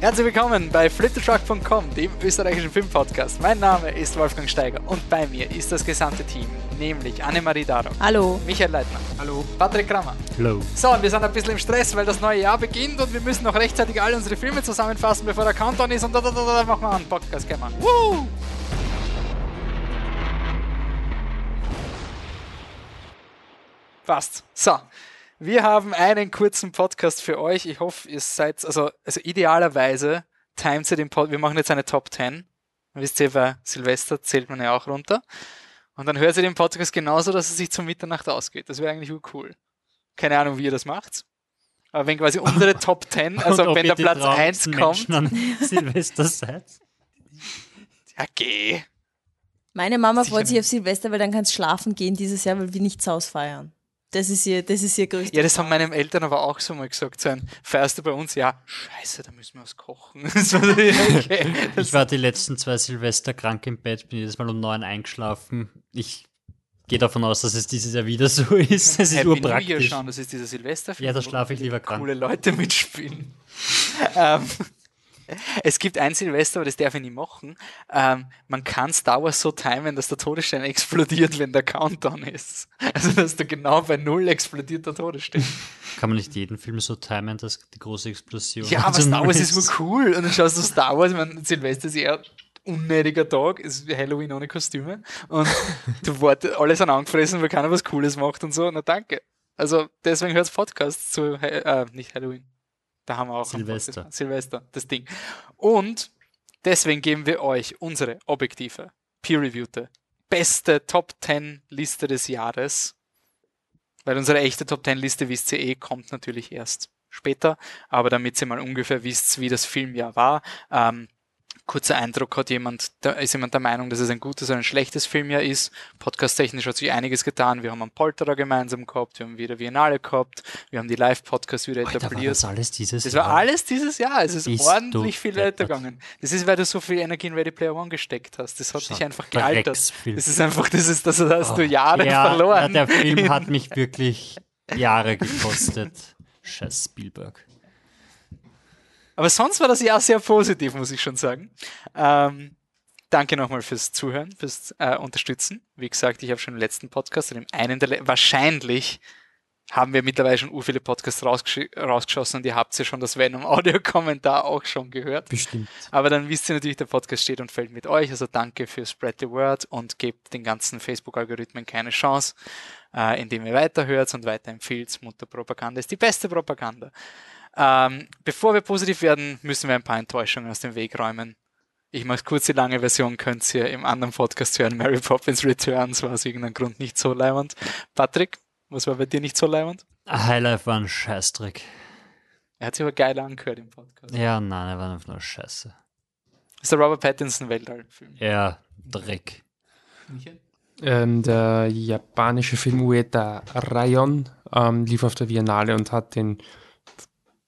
Herzlich willkommen bei fliptetruck.com, dem österreichischen Filmpodcast. Mein Name ist Wolfgang Steiger und bei mir ist das gesamte Team, nämlich Annemarie Daro. Hallo. Michael Leitner. Hallo. Patrick Krammer. Hallo. So, und wir sind ein bisschen im Stress, weil das neue Jahr beginnt und wir müssen noch rechtzeitig alle unsere Filme zusammenfassen, bevor der Countdown ist und da, da, da, da machen wir einen Podcast, gehen wir. Woo! Passt. So, wir haben einen kurzen Podcast für euch. Ich hoffe, ihr seid, also, also idealerweise timet ihr den Pod. Wir machen jetzt eine Top 10. Wisst ihr, bei Silvester zählt man ja auch runter. Und dann hört ihr den Podcast genauso, dass es sich zum Mitternacht ausgeht. Das wäre eigentlich cool. Keine Ahnung, wie ihr das macht. Aber wenn quasi unsere Top 10, also wenn der Platz 1 kommt. Silvester seid. Ja, geh. Meine Mama Sicher freut sich nicht. auf Silvester, weil dann kannst schlafen gehen dieses Jahr, weil wir nichts ausfeiern. Das ist ihr, das ist ihr größtes. Ja, das haben meine Eltern aber auch so mal gesagt. So ein, feierst du bei uns? Ja, scheiße, da müssen wir was kochen. Das war so, okay. das, Ich war die letzten zwei Silvester krank im Bett, bin jedes Mal um neun eingeschlafen. Ich gehe davon aus, dass es dieses Jahr wieder so ist. Es ist Happy New Year urpraktisch. schauen, das ist dieser Silvesterfilm. Ja, da wo schlafe ich lieber krank. Coole Leute mitspielen. ähm, es gibt ein Silvester, aber das darf ich nicht machen. Ähm, man kann Star Wars so timen, dass der Todesstern explodiert, wenn der Countdown ist. Also, dass da genau bei Null explodiert der Todesstern. Kann man nicht jeden Film so timen, dass die große Explosion Ja, aber Star Wars ist nur cool. Und dann schaust du Star Wars, meine, Silvester ist eher unnötiger Tag, ist Halloween ohne Kostüme. Und du wartest, alle sind angefressen, weil keiner was Cooles macht und so. Na danke. Also deswegen hört Podcasts zu, äh, nicht Halloween. Da haben wir auch Silvester. Silvester, das Ding. Und deswegen geben wir euch unsere objektive, peer-reviewte, beste Top 10 Liste des Jahres. Weil unsere echte Top 10 Liste, wisst ihr eh, kommt natürlich erst später. Aber damit ihr mal ungefähr wisst, wie das Filmjahr war. Ähm, kurzer Eindruck hat jemand, da ist jemand der Meinung, dass es ein gutes oder ein schlechtes Filmjahr ist. Podcast-technisch hat sich einiges getan. Wir haben einen Polterer gemeinsam gehabt, wir haben wieder Biennale gehabt, wir haben die Live-Podcasts wieder Alter, war etabliert. das alles dieses Das war Jahr? alles dieses Jahr. Es ist Bist ordentlich du viel weitergegangen. Das ist, weil du so viel Energie in Ready Player One gesteckt hast. Das hat Schau, dich einfach gealtert. Das ist einfach, das ist, das hast du Oh, Jahre ja, verloren. Ja, der Film hat mich wirklich Jahre gekostet. Scheiß Spielberg. Aber sonst war das Jahr sehr positiv, muss ich schon sagen. Ähm, danke nochmal fürs Zuhören, fürs äh, Unterstützen. Wie gesagt, ich habe schon im letzten Podcast, und im einen der, le- wahrscheinlich haben wir mittlerweile schon u viele Podcasts rausgesch rausgeschossen und ihr habt ja schon das Venom-Audio-Kommentar auch schon gehört. Bestimmt. Aber dann wisst ihr natürlich, der Podcast steht und fällt mit euch. Also danke für Spread the Word und gebt den ganzen Facebook-Algorithmen keine Chance, äh, indem ihr weiterhört und weiterempfiehlt. Mutterpropaganda ist die beste Propaganda. Ähm, bevor wir positiv werden, müssen wir ein paar Enttäuschungen aus dem Weg räumen. Ich mache kurz die lange Version, könnt ihr im anderen Podcast hören. Mary Poppins Returns war aus irgendeinem Grund nicht so leibend. Patrick, was war bei dir nicht so leibend? Highlife war ein Scheißdreck. Er hat sich aber geil angehört im Podcast. Ja, nein, er war einfach nur Scheiße. Das ist der Robert Pattinson Weltallfilm. Ja, Dreck. Ähm, der japanische Film Ueta Rayon ähm, lief auf der Biennale und hat den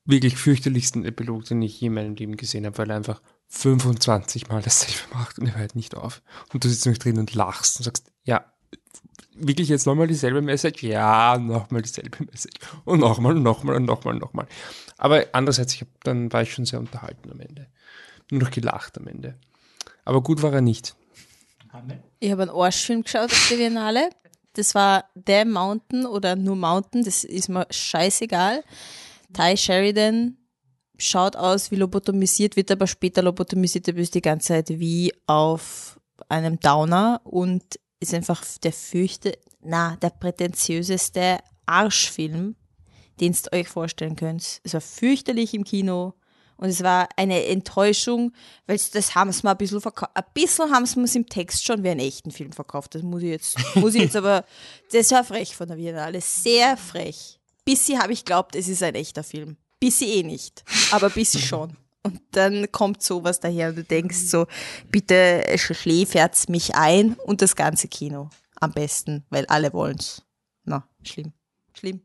wirklich fürchterlichsten Epilog, den ich je in meinem Leben gesehen habe, weil er einfach 25 Mal dasselbe macht und er hört nicht auf. Und du sitzt nämlich drin und lachst und sagst, ja, wirklich jetzt nochmal dieselbe Message? Ja, nochmal dieselbe Message. Und nochmal und nochmal und nochmal und nochmal. Aber andererseits, ich hab, dann war ich schon sehr unterhalten am Ende. Nur noch gelacht am Ende. Aber gut war er nicht. Ich habe einen Arschfilm geschaut auf der Biennale. Das war The Mountain oder nur Mountain, das ist mir scheißegal. Ty Sheridan schaut aus wie lobotomisiert, wird aber später lobotomisiert, er ist die ganze Zeit wie auf einem Downer und ist einfach der fürchte, na, der prätentiöseste Arschfilm, den ihr euch vorstellen könnt. Es war fürchterlich im Kino und es war eine Enttäuschung, weil das haben sie mal ein bisschen verkauft. Ein bisschen haben sie es im Text schon wie einen echten Film verkauft. Das muss ich jetzt, muss ich jetzt aber, das war frech von der Biennale. Sehr frech. Bissi habe ich glaubt, es ist ein echter Film. Bissi eh nicht, aber Bissi schon. Und dann kommt sowas daher und du denkst so, bitte schläfert's mich ein und das ganze Kino. Am besten, weil alle wollen's. Na, schlimm. Schlimm.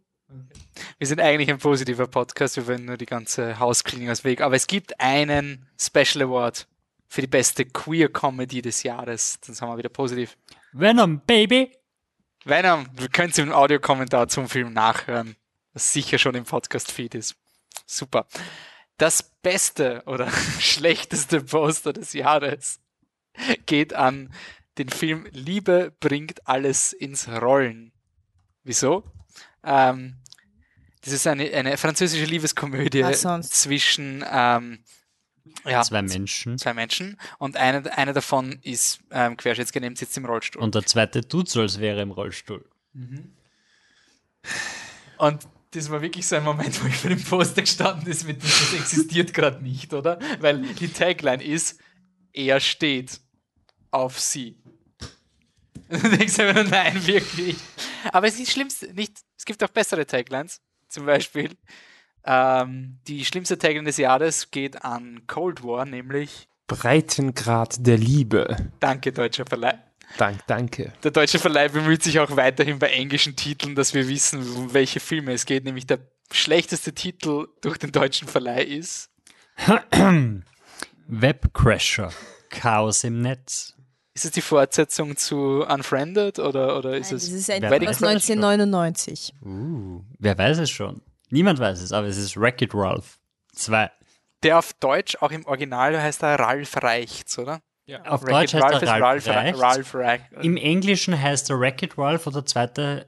Wir sind eigentlich ein positiver Podcast, wir wollen nur die ganze Hausklinge aus Weg. Aber es gibt einen Special Award für die beste Queer Comedy des Jahres. Dann sind wir wieder positiv. Venom, Baby! Venom, du könnt im Audiokommentar zum Film nachhören, sicher schon im Podcast-Feed ist. Super. Das beste oder schlechteste Poster des Jahres geht an den Film Liebe bringt alles ins Rollen. Wieso? Ähm, das ist eine, eine französische Liebeskomödie zwischen ähm, ja, Zwei Menschen. zwei Menschen und einer, einer davon ist ähm, querschnittsgelähmt, sitzt im Rollstuhl. Und der zweite tut so, als wäre er im Rollstuhl. Und das war wirklich so ein Moment, wo ich vor dem Poster gestanden ist, mit dem das existiert gerade nicht, oder? Weil die Tagline ist, er steht auf sie. Und du denkst einfach nur, nein, wirklich. Aber es ist schlimmste, nicht, es gibt auch bessere Taglines. Zum Beispiel, ähm, die schlimmste Tagline des Jahres geht an Cold War, nämlich Breitengrad der Liebe. Danke, deutscher Verleih. Dank, danke. Der deutsche Verleih bemüht sich auch weiterhin bei englischen Titeln, dass wir wissen, um welche Filme es geht. Nämlich der schlechteste Titel durch den deutschen Verleih ist. Webcrasher. Chaos im Netz. Ist es die Fortsetzung zu Unfriended oder, oder ist Nein, das es ist ein weiß aus das 1999. Uh, wer weiß es schon? Niemand weiß es, aber es ist Wreck-It Ralph 2. der auf Deutsch auch im Original heißt er Ralf Reichts, oder? Auf Wreck-It Deutsch heißt er Ralph, Ralph. Ralph Reichts. Im Englischen heißt er Wreck-It Ralph und der zweite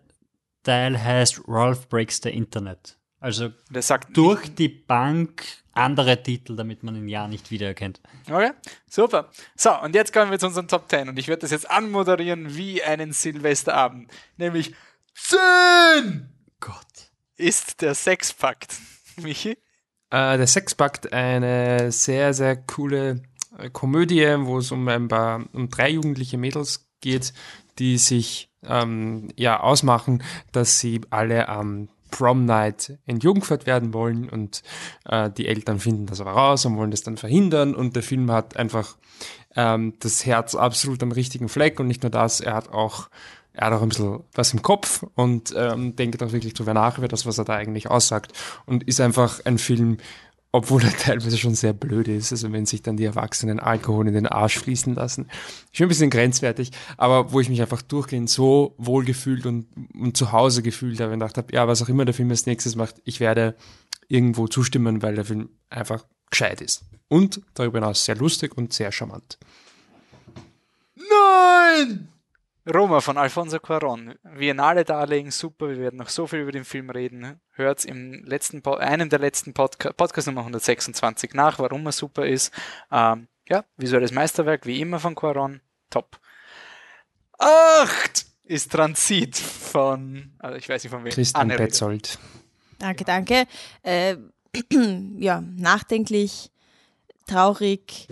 Teil heißt Ralph Breaks the Internet. Also Der sagt durch die Bank andere Titel, damit man ihn ja nicht wiedererkennt. Okay, super. So, und jetzt kommen wir zu unseren Top 10 und ich werde das jetzt anmoderieren wie einen Silvesterabend. Nämlich 10 Gott. ist der Sexpakt. Michi? Äh, der Sexpakt, eine sehr, sehr coole Komödie, wo es um ein paar, um drei jugendliche Mädels geht, die sich ähm, ja ausmachen, dass sie alle am Prom Night entjungfert werden wollen und äh, die Eltern finden das aber raus und wollen das dann verhindern und der Film hat einfach ähm, das Herz absolut am richtigen Fleck und nicht nur das, er hat auch er hat auch ein bisschen was im Kopf und ähm, denkt auch wirklich drüber nach über das, was er da eigentlich aussagt und ist einfach ein Film, obwohl er teilweise schon sehr blöd ist, also wenn sich dann die Erwachsenen Alkohol in den Arsch fließen lassen. Schon ein bisschen grenzwertig, aber wo ich mich einfach durchgehend so wohl gefühlt und, und zu Hause gefühlt habe und gedacht habe, ja, was auch immer der Film als nächstes macht, ich werde irgendwo zustimmen, weil der Film einfach gescheit ist. Und darüber hinaus sehr lustig und sehr charmant. Nein! Roma von Alfonso Cuarón. Biennale Darlegen, super. Wir werden noch so viel über den Film reden. Hört im letzten, Po- einem der letzten Podca Podcast Nummer 126 nach, warum er super ist. Ähm, ja, visuelles Meisterwerk, wie immer von Cuarón. Top. Acht ist Transit von, also ich weiß nicht von wem. Christian Anne Rede. Petzold. Danke, danke. Äh, ja, nachdenklich, traurig,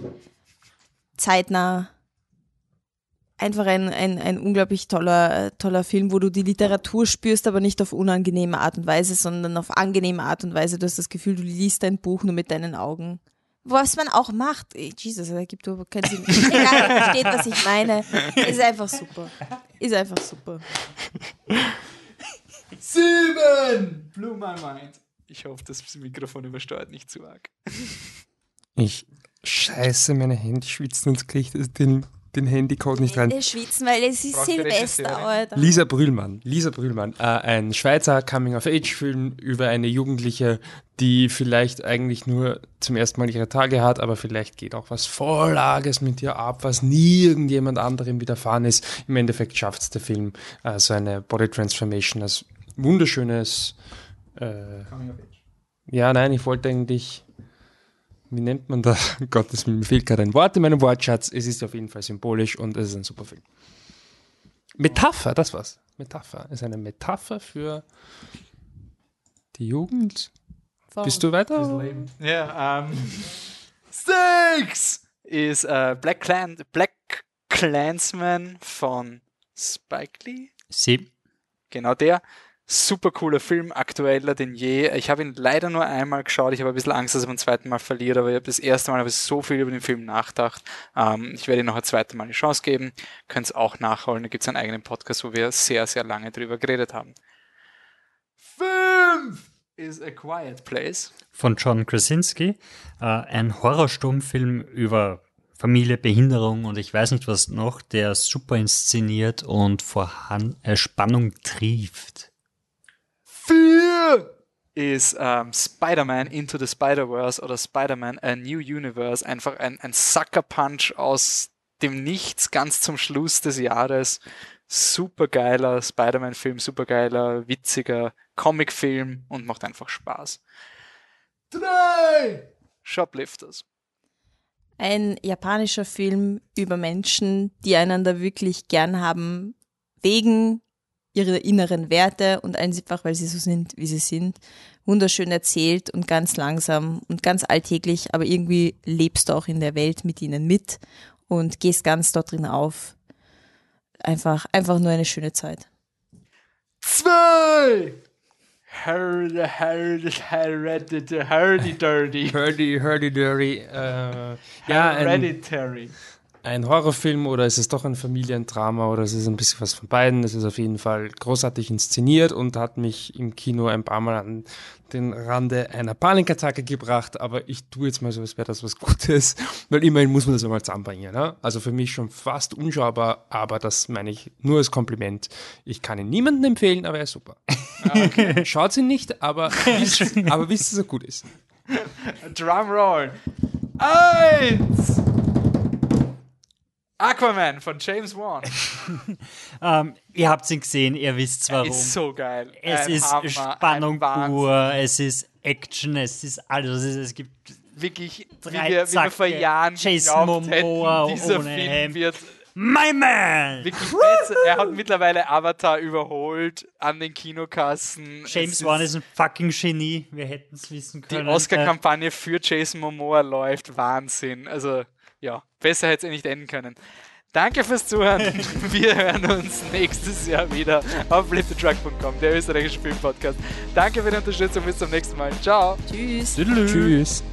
zeitnah. Einfach ein, ein, ein unglaublich toller, toller Film, wo du die Literatur spürst, aber nicht auf unangenehme Art und Weise, sondern auf angenehme Art und Weise. Du hast das Gefühl, du liest dein Buch nur mit deinen Augen. Was man auch macht. Ey, Jesus, das gibt überhaupt keinen Sinn. Egal, versteht, was ich meine. Ist einfach super. Ist einfach super. Sieben! Blew my mind. Ich hoffe, das Mikrofon übersteuert nicht zu arg. Ich scheiße, meine Hände schwitzen und kriege das- den, den Handycode nicht rein. Wir schwitzen, weil es ist Silvester? Alter. Lisa Brühlmann. Lisa Brühlmann. Äh, ein Schweizer Coming-of-Age-Film über eine Jugendliche, die vielleicht eigentlich nur zum ersten Mal ihre Tage hat, aber vielleicht geht auch was voll Arges mit ihr ab, was nie irgendjemand anderem widerfahren ist. Im Endeffekt schafft es der Film, äh, so eine Body Transformation als wunderschönes. Äh, ja, nein, ich wollte eigentlich. Wie nennt man das? Gottes Willen, mir fehlt gerade ein Wort in meinem Wortschatz. Es ist auf jeden Fall symbolisch und es ist ein super Film. Metapher, das war's. Metapher ist eine Metapher für die Jugend. Bist du weiter? Ja, ähm. Six ist äh, Black, Clan Black Clansman von Spike Lee. Sie. Genau der. Super cooler Film, aktueller denn je. Ich habe ihn leider nur einmal geschaut. Ich habe ein bisschen Angst, dass er beim zweiten Mal verliert, aber ich habe das erste Mal ich so viel über den Film nachgedacht. Ähm, ich werde ihm noch ein zweites Mal eine Chance geben. Könnt es auch nachholen. Da gibt es einen eigenen Podcast, wo wir sehr, sehr lange drüber geredet haben. Fünf ist A Quiet Place. von John Krasinski. Äh, ein Horrorstummfilm über Familie, Behinderung und ich weiß nicht was noch, der super inszeniert und vor Han äh, Spannung trieft. Ist ähm, Spider-Man Into the Spider-Verse oder Spider-Man A New Universe. Einfach ein, ein Sucker-Punch aus dem Nichts ganz zum Schluss des Jahres. Super geiler Spider-Man-Film, super geiler, witziger Comic-Film und macht einfach Spaß. Drei Shoplifters. Ein japanischer Film über Menschen, die einander wirklich gern haben, wegen ihrer inneren Werte und einfach, weil sie so sind, wie sie sind. Wunderschön erzählt und ganz langsam und ganz alltäglich, aber irgendwie lebst du auch in der Welt mit ihnen mit und gehst ganz dort drin auf. Einfach, einfach nur eine schöne Zeit. Zwei! Hurdy, hurdy, hurdy, hurdy, dirty. Hurdy, hurdy, dirty. Äh, ja, ein, Hereditary. Ein Horrorfilm oder ist es doch ein Familiendrama oder ist es ein bisschen was von beiden? Es ist auf jeden Fall großartig inszeniert und hat mich im Kino ein paar Mal an den Rande einer Panikattacke gebracht, aber ich tue jetzt mal so, als wäre das was Gutes, weil immerhin muss man das einmal zusammenbringen. Ne? Also für mich schon fast unschaubar, aber das meine ich nur als Kompliment. Ich kann ihn niemandem empfehlen, aber er ist super. Schaut ihn nicht, aber wisst, aber wisst, dass er gut ist. Drumroll. Eins! Aquaman von James Wan. Ähm, ihr habt ihn gesehen, ihr wisst warum. Ist so geil. es Ein ist Hammer, Spannung pur, es ist Action, es ist alles. Es, ist, gibt Wirklich, wie Drei wir, wie wir vor Zacke, Jahren Jason Momoa dieser ohne Film Hemd. wird My Man! wirklich besser. Er hat mittlerweile Avatar überholt an den Kinokassen. James Es Wan ist ein fucking Genie. Wir hätten es wissen Die können. Oscar-Kampagne für Jason Momoa läuft. Wahnsinn. Also, ja, besser hätte es eh nicht enden können. Danke fürs Zuhören. Wir hören uns nächstes Jahr wieder auf flipthetruck.com, der österreichische Filmpodcast. Danke für die Unterstützung. Bis zum nächsten Mal. Ciao. Tschüss. Tschüss.